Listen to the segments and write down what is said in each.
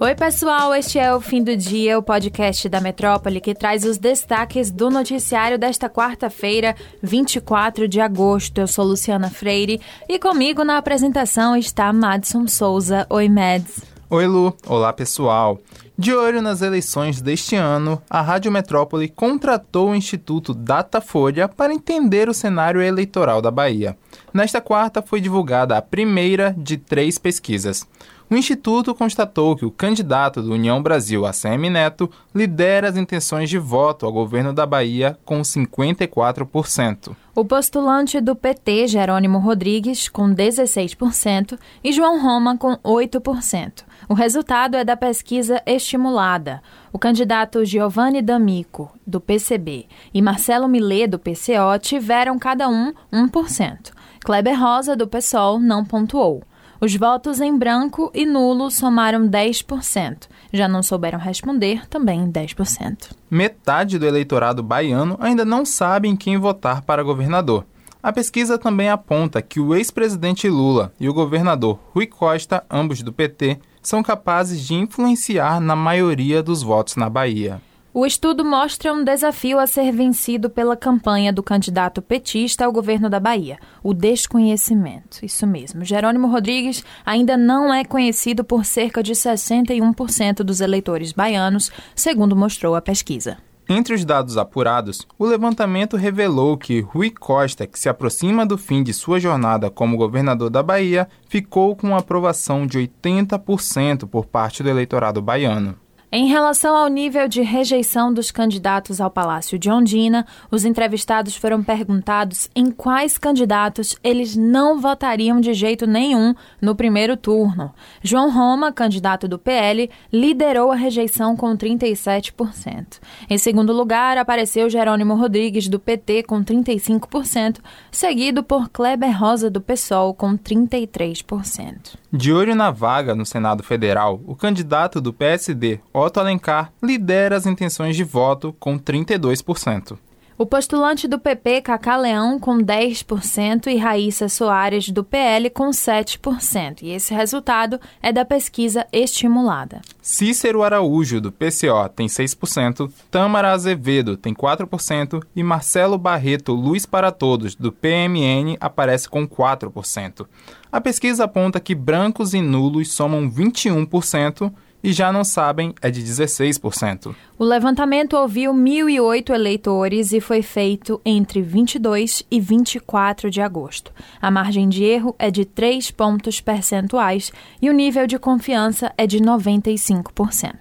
Oi, pessoal, este é o Fim do Dia, o podcast da Metrópole que traz os destaques do noticiário desta quarta-feira, 24 de agosto. Eu sou Luciana Freire e comigo na apresentação está Madson Souza. Oi, Mads. Oi, Lu. Olá, pessoal. De olho nas eleições deste ano, a Rádio Metrópole contratou o Instituto Datafolha para entender o cenário eleitoral da Bahia. Nesta quarta foi divulgada a primeira de três pesquisas. O Instituto constatou que o candidato do União Brasil, ACM Neto, lidera as intenções de voto ao governo da Bahia com 54%. O postulante do PT, Jerônimo Rodrigues, com 16%, e João Roma, com 8%. O resultado é da pesquisa estimulada. O candidato Giovanni D'Amico, do PCB, e Marcelo Millet, do PCO, tiveram cada um 1%. Kleber Rosa, do PSOL, não pontuou. Os votos em branco e nulo somaram 10%. Já não souberam responder, também 10%. Metade do eleitorado baiano ainda não sabe em quem votar para governador. A pesquisa também aponta que o ex-presidente Lula e o governador Rui Costa, ambos do PT, são capazes de influenciar na maioria dos votos na Bahia. O estudo mostra um desafio a ser vencido pela campanha do candidato petista ao governo da Bahia: o desconhecimento. Isso mesmo. Jerônimo Rodrigues ainda não é conhecido por cerca de 61% dos eleitores baianos, segundo mostrou a pesquisa. Entre os dados apurados, o levantamento revelou que Rui Costa, que se aproxima do fim de sua jornada como governador da Bahia, ficou com uma aprovação de 80% por parte do eleitorado baiano. Em relação ao nível de rejeição dos candidatos ao Palácio de Ondina, os entrevistados foram perguntados em quais candidatos eles não votariam de jeito nenhum no primeiro turno. João Roma, candidato do PL, liderou a rejeição com 37%. Em segundo lugar, apareceu Jerônimo Rodrigues, do PT, com 35%, seguido por Kleber Rosa, do PSOL, com 33%. De olho na vaga no Senado Federal, o candidato do PSD, Otto Alencar, lidera as intenções de voto com 32%. O postulante do PP, Cacá Leão, com 10% e Raíssa Soares, do PL, com 7%. E esse resultado é da pesquisa estimulada. Cícero Araújo, do PCO, tem 6%, Tâmara Azevedo tem 4% e Marcelo Barreto Luz para Todos, do PMN, aparece com 4%. A pesquisa aponta que brancos e nulos somam 21% e já não sabem é de 16%. O levantamento ouviu 1.008 eleitores e foi feito entre 22 e 24 de agosto. A margem de erro é de 3 pontos percentuais e o nível de confiança é de 95%.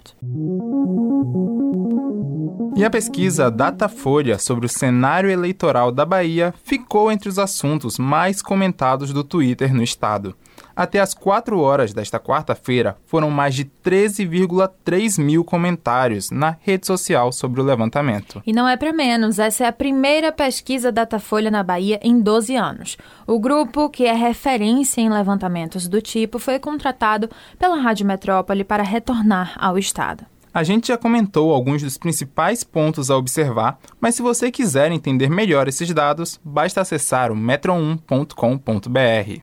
E a pesquisa Datafolha sobre o cenário eleitoral da Bahia ficou entre os assuntos mais comentados do Twitter no estado. Até as 4 horas desta quarta-feira, foram mais de 13,3 mil comentários na rede social sobre o levantamento. E não é para menos, essa é a primeira pesquisa Datafolha na Bahia em 12 anos. O grupo, que é referência em levantamentos do tipo, foi contratado pela Rádio Metrópole para retornar ao Estado. A gente já comentou alguns dos principais pontos a observar, mas se você quiser entender melhor esses dados, basta acessar o metro1.com.br.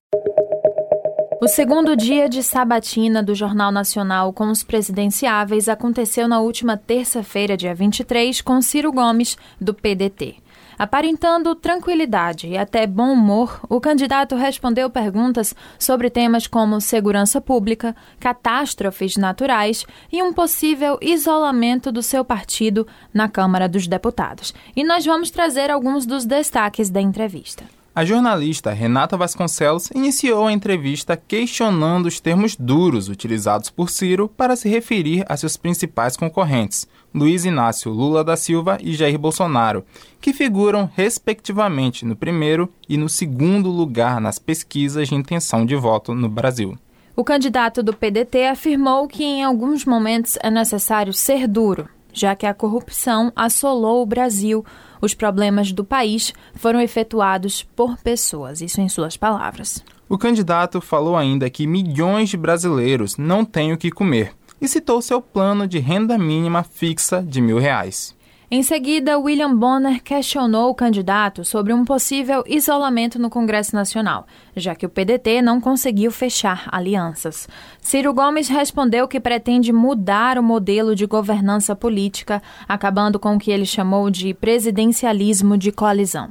O segundo dia de sabatina do Jornal Nacional com os presidenciáveis aconteceu na última terça-feira, dia 23, com Ciro Gomes, do PDT. Aparentando tranquilidade e até bom humor, o candidato respondeu perguntas sobre temas como segurança pública, catástrofes naturais e um possível isolamento do seu partido na Câmara dos Deputados. E nós vamos trazer alguns dos destaques da entrevista. A jornalista Renata Vasconcelos iniciou a entrevista questionando os termos duros utilizados por Ciro para se referir a seus principais concorrentes, Luiz Inácio Lula da Silva e Jair Bolsonaro, que figuram respectivamente no primeiro e no segundo lugar nas pesquisas de intenção de voto no Brasil. O candidato do PDT afirmou que em alguns momentos é necessário ser duro, já que a corrupção assolou o Brasil os problemas do país foram efetuados por pessoas, isso em suas palavras. O candidato falou ainda que milhões de brasileiros não têm o que comer e citou seu plano de renda mínima fixa de mil reais. Em seguida, William Bonner questionou o candidato sobre um possível isolamento no Congresso Nacional, já que o PDT não conseguiu fechar alianças. Ciro Gomes respondeu que pretende mudar o modelo de governança política, acabando com o que ele chamou de presidencialismo de coalizão.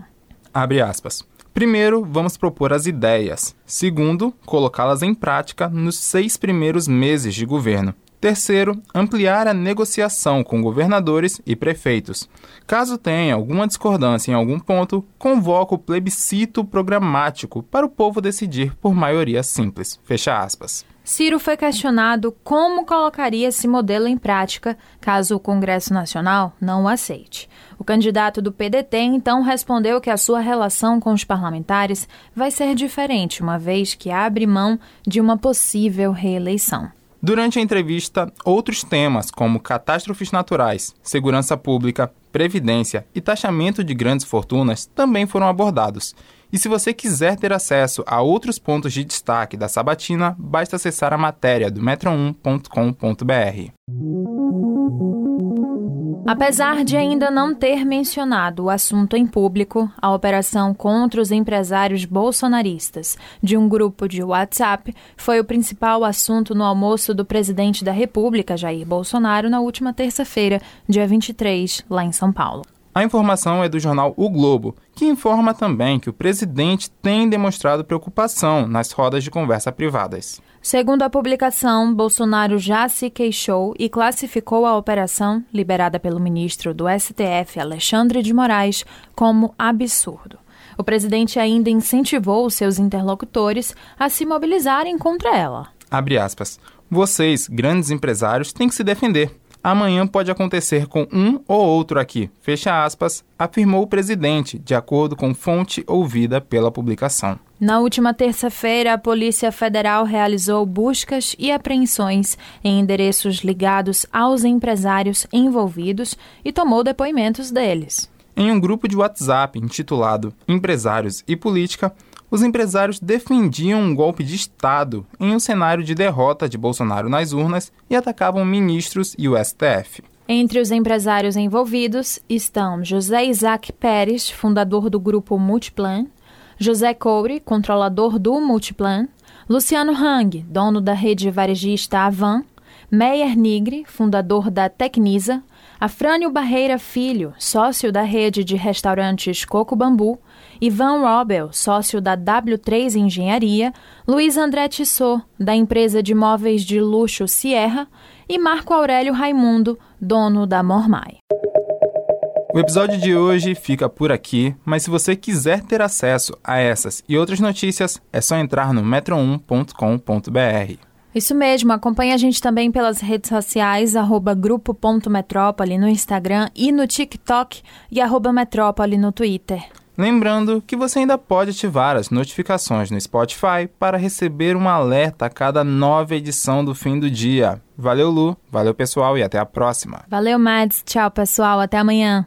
Abre aspas. Primeiro, vamos propor as ideias. Segundo, colocá-las em prática nos seis primeiros meses de governo. Terceiro, ampliar a negociação com governadores e prefeitos. Caso tenha alguma discordância em algum ponto, convoca o plebiscito programático para o povo decidir por maioria simples. Fecha aspas. Ciro foi questionado como colocaria esse modelo em prática caso o Congresso Nacional não o aceite. O candidato do PDT então respondeu que a sua relação com os parlamentares vai ser diferente, uma vez que abre mão de uma possível reeleição. Durante a entrevista, outros temas como catástrofes naturais, segurança pública, previdência e taxamento de grandes fortunas também foram abordados. E se você quiser ter acesso a outros pontos de destaque da Sabatina, basta acessar a matéria do metro1.com.br. Apesar de ainda não ter mencionado o assunto em público, a operação contra os empresários bolsonaristas de um grupo de WhatsApp foi o principal assunto no almoço do presidente da República, Jair Bolsonaro, na última terça-feira, dia 23, lá em São Paulo. A informação é do jornal O Globo, que informa também que o presidente tem demonstrado preocupação nas rodas de conversa privadas. Segundo a publicação, Bolsonaro já se queixou e classificou a operação, liberada pelo ministro do STF, Alexandre de Moraes, como absurdo. O presidente ainda incentivou seus interlocutores a se mobilizarem contra ela. Abre aspas. Vocês, grandes empresários, têm que se defender amanhã pode acontecer com um ou outro aqui, fecha aspas, afirmou o presidente, de acordo com fonte ouvida pela publicação. Na última terça-feira, a Polícia Federal realizou buscas e apreensões em endereços ligados aos empresários envolvidos e tomou depoimentos deles. Em um grupo de WhatsApp intitulado Empresários e Política, os empresários defendiam um golpe de Estado em um cenário de derrota de Bolsonaro nas urnas e atacavam ministros e o STF. Entre os empresários envolvidos estão José Isaac Pérez, fundador do grupo Multiplan, José Coure, controlador do Multiplan, Luciano Hang, dono da rede varejista Avan, Meyer Nigre, fundador da Tecnisa, Afrânio Barreira Filho, sócio da rede de restaurantes Coco Bambu, Ivan Robel, sócio da W3 Engenharia, Luiz André Tissot, da empresa de móveis de luxo Sierra, e Marco Aurélio Raimundo, dono da Mormai. O episódio de hoje fica por aqui, mas se você quiser ter acesso a essas e outras notícias, é só entrar no metro1.com.br. Isso mesmo, acompanhe a gente também pelas redes sociais, arroba grupo.metrópole no Instagram e no TikTok e arroba metrópole no Twitter. Lembrando que você ainda pode ativar as notificações no Spotify para receber um alerta a cada nova edição do fim do dia. Valeu, Lu, valeu pessoal e até a próxima. Valeu, Mads, tchau pessoal, até amanhã.